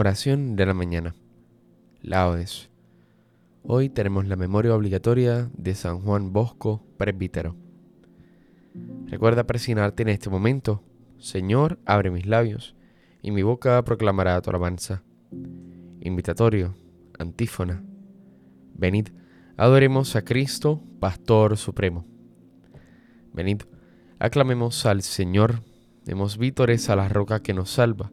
Oración de la mañana. Laudes. Hoy tenemos la memoria obligatoria de San Juan Bosco, presbítero. Recuerda presionarte en este momento. Señor, abre mis labios, y mi boca proclamará tu alabanza. Invitatorio, antífona. Venid, adoremos a Cristo, Pastor Supremo. Venid, aclamemos al Señor, demos vítores a la roca que nos salva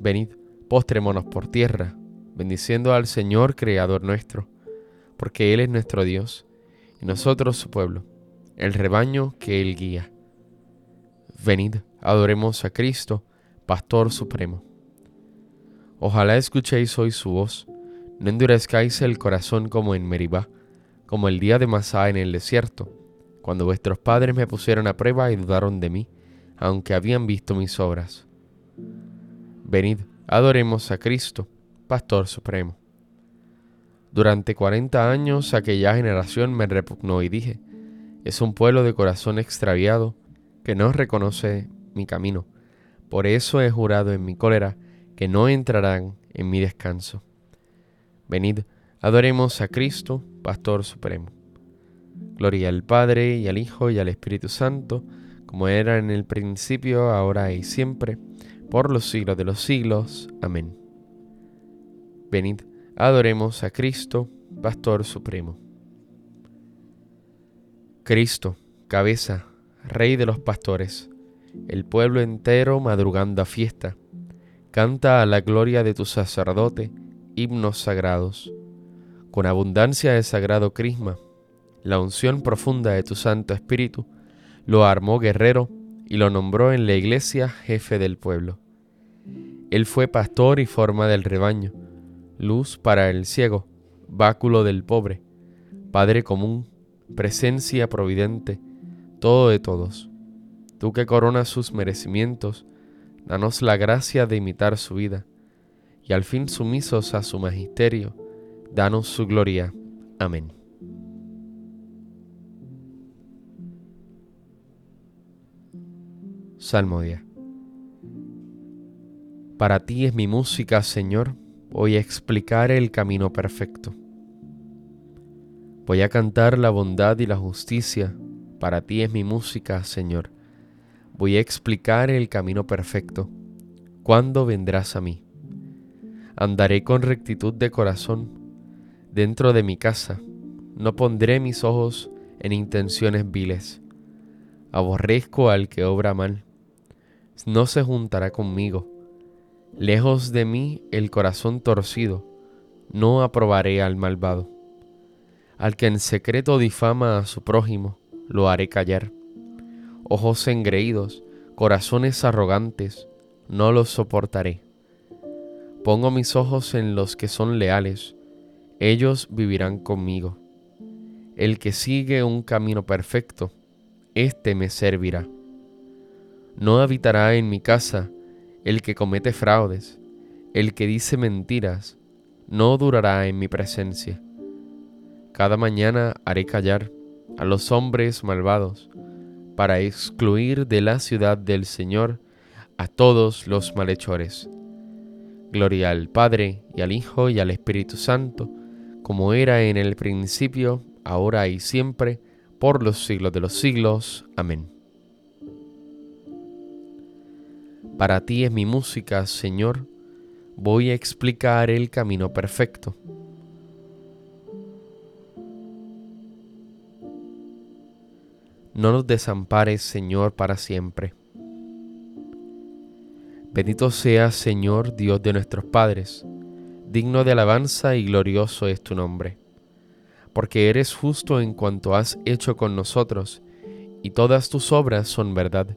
Venid, postrémonos por tierra, bendiciendo al Señor Creador nuestro, porque Él es nuestro Dios, y nosotros su pueblo, el rebaño que Él guía. Venid, adoremos a Cristo, Pastor Supremo. Ojalá escuchéis hoy su voz, no endurezcáis el corazón como en Meribá, como el día de Masá en el desierto, cuando vuestros padres me pusieron a prueba y dudaron de mí, aunque habían visto mis obras. Venid, adoremos a Cristo, Pastor Supremo. Durante cuarenta años aquella generación me repugnó y dije, es un pueblo de corazón extraviado que no reconoce mi camino. Por eso he jurado en mi cólera que no entrarán en mi descanso. Venid, adoremos a Cristo, Pastor Supremo. Gloria al Padre y al Hijo y al Espíritu Santo, como era en el principio, ahora y siempre, por los siglos de los siglos. Amén. Venid, adoremos a Cristo, Pastor Supremo. Cristo, cabeza, Rey de los pastores, el pueblo entero madrugando a fiesta, canta a la gloria de tu sacerdote himnos sagrados, con abundancia de sagrado crisma, la unción profunda de tu Santo Espíritu, lo armó guerrero y lo nombró en la iglesia jefe del pueblo. Él fue pastor y forma del rebaño, luz para el ciego, báculo del pobre, Padre común, presencia providente, todo de todos. Tú que coronas sus merecimientos, danos la gracia de imitar su vida, y al fin sumisos a su magisterio, danos su gloria. Amén. Salmodia. Para ti es mi música, Señor. Voy a explicar el camino perfecto. Voy a cantar la bondad y la justicia. Para ti es mi música, Señor. Voy a explicar el camino perfecto. ¿Cuándo vendrás a mí? Andaré con rectitud de corazón dentro de mi casa. No pondré mis ojos en intenciones viles. Aborrezco al que obra mal. No se juntará conmigo Lejos de mí el corazón torcido, no aprobaré al malvado. Al que en secreto difama a su prójimo, lo haré callar. Ojos engreídos, corazones arrogantes, no los soportaré. Pongo mis ojos en los que son leales, ellos vivirán conmigo. El que sigue un camino perfecto, éste me servirá. No habitará en mi casa el que comete fraudes, el que dice mentiras, no durará en mi presencia. Cada mañana haré callar a los hombres malvados, para excluir de la ciudad del Señor a todos los malhechores. Gloria al Padre y al Hijo y al Espíritu Santo, como era en el principio, ahora y siempre, por los siglos de los siglos. Amén. Para ti es mi música, Señor. Voy a explicar el camino perfecto. No nos desampares, Señor, para siempre. Bendito seas, Señor, Dios de nuestros padres, digno de alabanza y glorioso es tu nombre, porque eres justo en cuanto has hecho con nosotros, y todas tus obras son verdad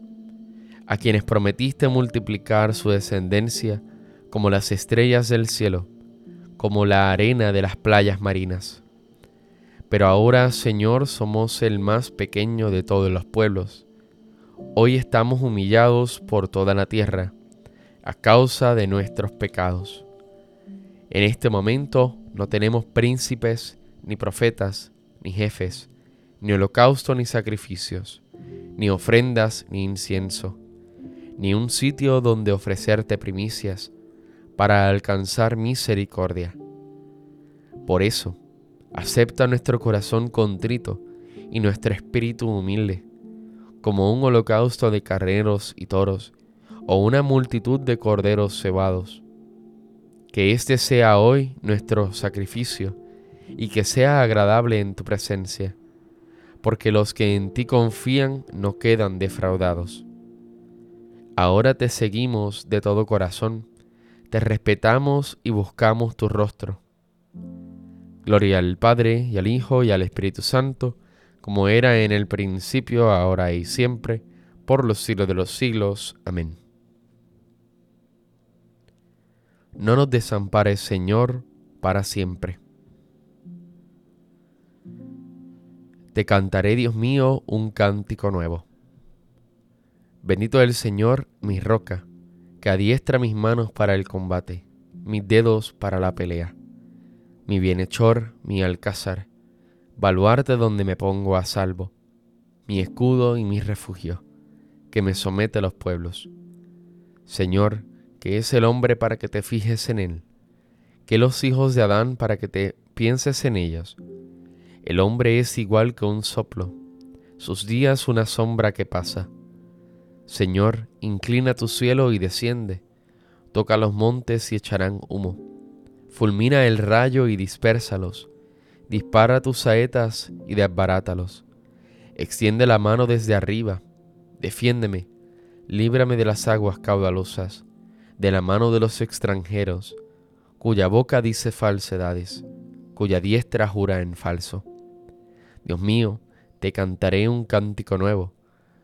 a quienes prometiste multiplicar su descendencia como las estrellas del cielo, como la arena de las playas marinas. Pero ahora, Señor, somos el más pequeño de todos los pueblos. Hoy estamos humillados por toda la tierra, a causa de nuestros pecados. En este momento no tenemos príncipes, ni profetas, ni jefes, ni holocausto, ni sacrificios, ni ofrendas, ni incienso, ni un sitio donde ofrecerte primicias, para alcanzar misericordia. Por eso, acepta nuestro corazón contrito y nuestro espíritu humilde, como un holocausto de carneros y toros, o una multitud de corderos cebados. Que este sea hoy nuestro sacrificio, y que sea agradable en tu presencia, porque los que en ti confían no quedan defraudados. Ahora te seguimos de todo corazón, te respetamos y buscamos tu rostro. Gloria al Padre y al Hijo y al Espíritu Santo, como era en el principio, ahora y siempre, por los siglos de los siglos. Amén. No nos desampares, Señor, para siempre. Te cantaré, Dios mío, un cántico nuevo. Bendito el Señor, mi roca que adiestra mis manos para el combate, mis dedos para la pelea, mi bienhechor, mi alcázar, baluarte donde me pongo a salvo, mi escudo y mi refugio, que me somete a los pueblos. Señor, que es el hombre para que te fijes en él, que los hijos de Adán para que te pienses en ellos. El hombre es igual que un soplo, sus días una sombra que pasa Señor, inclina tu cielo y desciende, toca los montes y echarán humo. Fulmina el rayo y dispérsalos, dispara tus saetas y desbarátalos. Extiende la mano desde arriba, defiéndeme, líbrame de las aguas caudalosas, de la mano de los extranjeros, cuya boca dice falsedades, cuya diestra jura en falso. Dios mío, te cantaré un cántico nuevo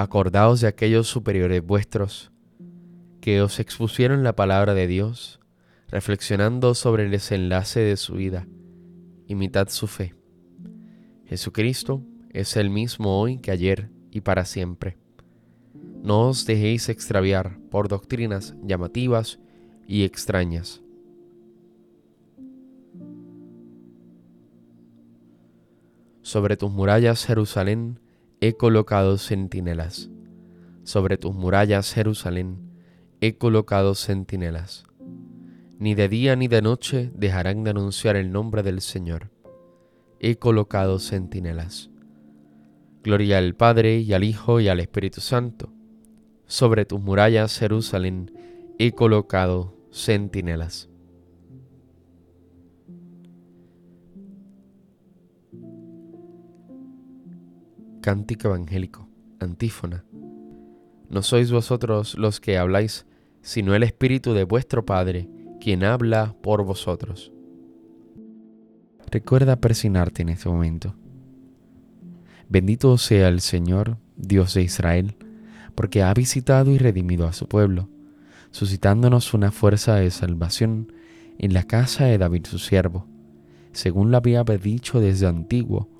Acordaos de aquellos superiores vuestros que os expusieron la palabra de Dios, reflexionando sobre el desenlace de su vida. Imitad su fe. Jesucristo es el mismo hoy que ayer y para siempre. No os dejéis extraviar por doctrinas llamativas y extrañas. Sobre tus murallas, Jerusalén, he colocado centinelas. Sobre tus murallas, Jerusalén, he colocado centinelas. Ni de día ni de noche dejarán de anunciar el nombre del Señor. He colocado centinelas. Gloria al Padre y al Hijo y al Espíritu Santo. Sobre tus murallas, Jerusalén, he colocado centinelas. Cántico evangélico, antífona. No sois vosotros los que habláis, sino el Espíritu de vuestro Padre, quien habla por vosotros. Recuerda persignarte en este momento. Bendito sea el Señor, Dios de Israel, porque ha visitado y redimido a su pueblo, suscitándonos una fuerza de salvación en la casa de David su siervo, según lo había dicho desde antiguo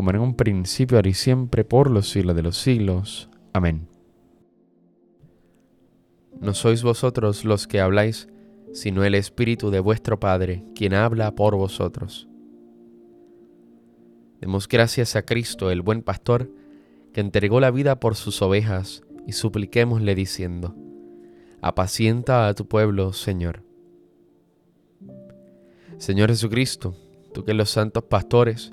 como en un principio, ahora y siempre, por los siglos de los siglos. Amén. No sois vosotros los que habláis, sino el Espíritu de vuestro Padre, quien habla por vosotros. Demos gracias a Cristo, el buen pastor, que entregó la vida por sus ovejas, y supliquémosle diciendo, apacienta a tu pueblo, Señor. Señor Jesucristo, tú que los santos pastores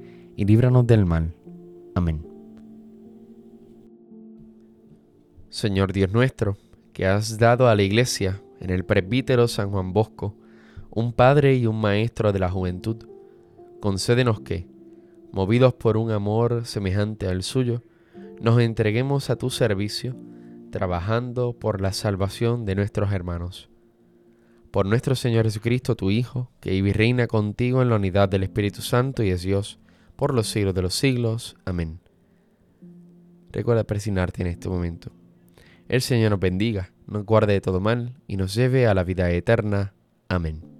y líbranos del mal. Amén. Señor Dios nuestro, que has dado a la Iglesia, en el presbítero San Juan Bosco, un Padre y un Maestro de la juventud, concédenos que, movidos por un amor semejante al suyo, nos entreguemos a tu servicio, trabajando por la salvación de nuestros hermanos. Por nuestro Señor Jesucristo, tu Hijo, que vive y reina contigo en la unidad del Espíritu Santo y es Dios, por los siglos de los siglos. Amén. Recuerda presionarte en este momento. El Señor nos bendiga, nos guarde de todo mal y nos lleve a la vida eterna. Amén.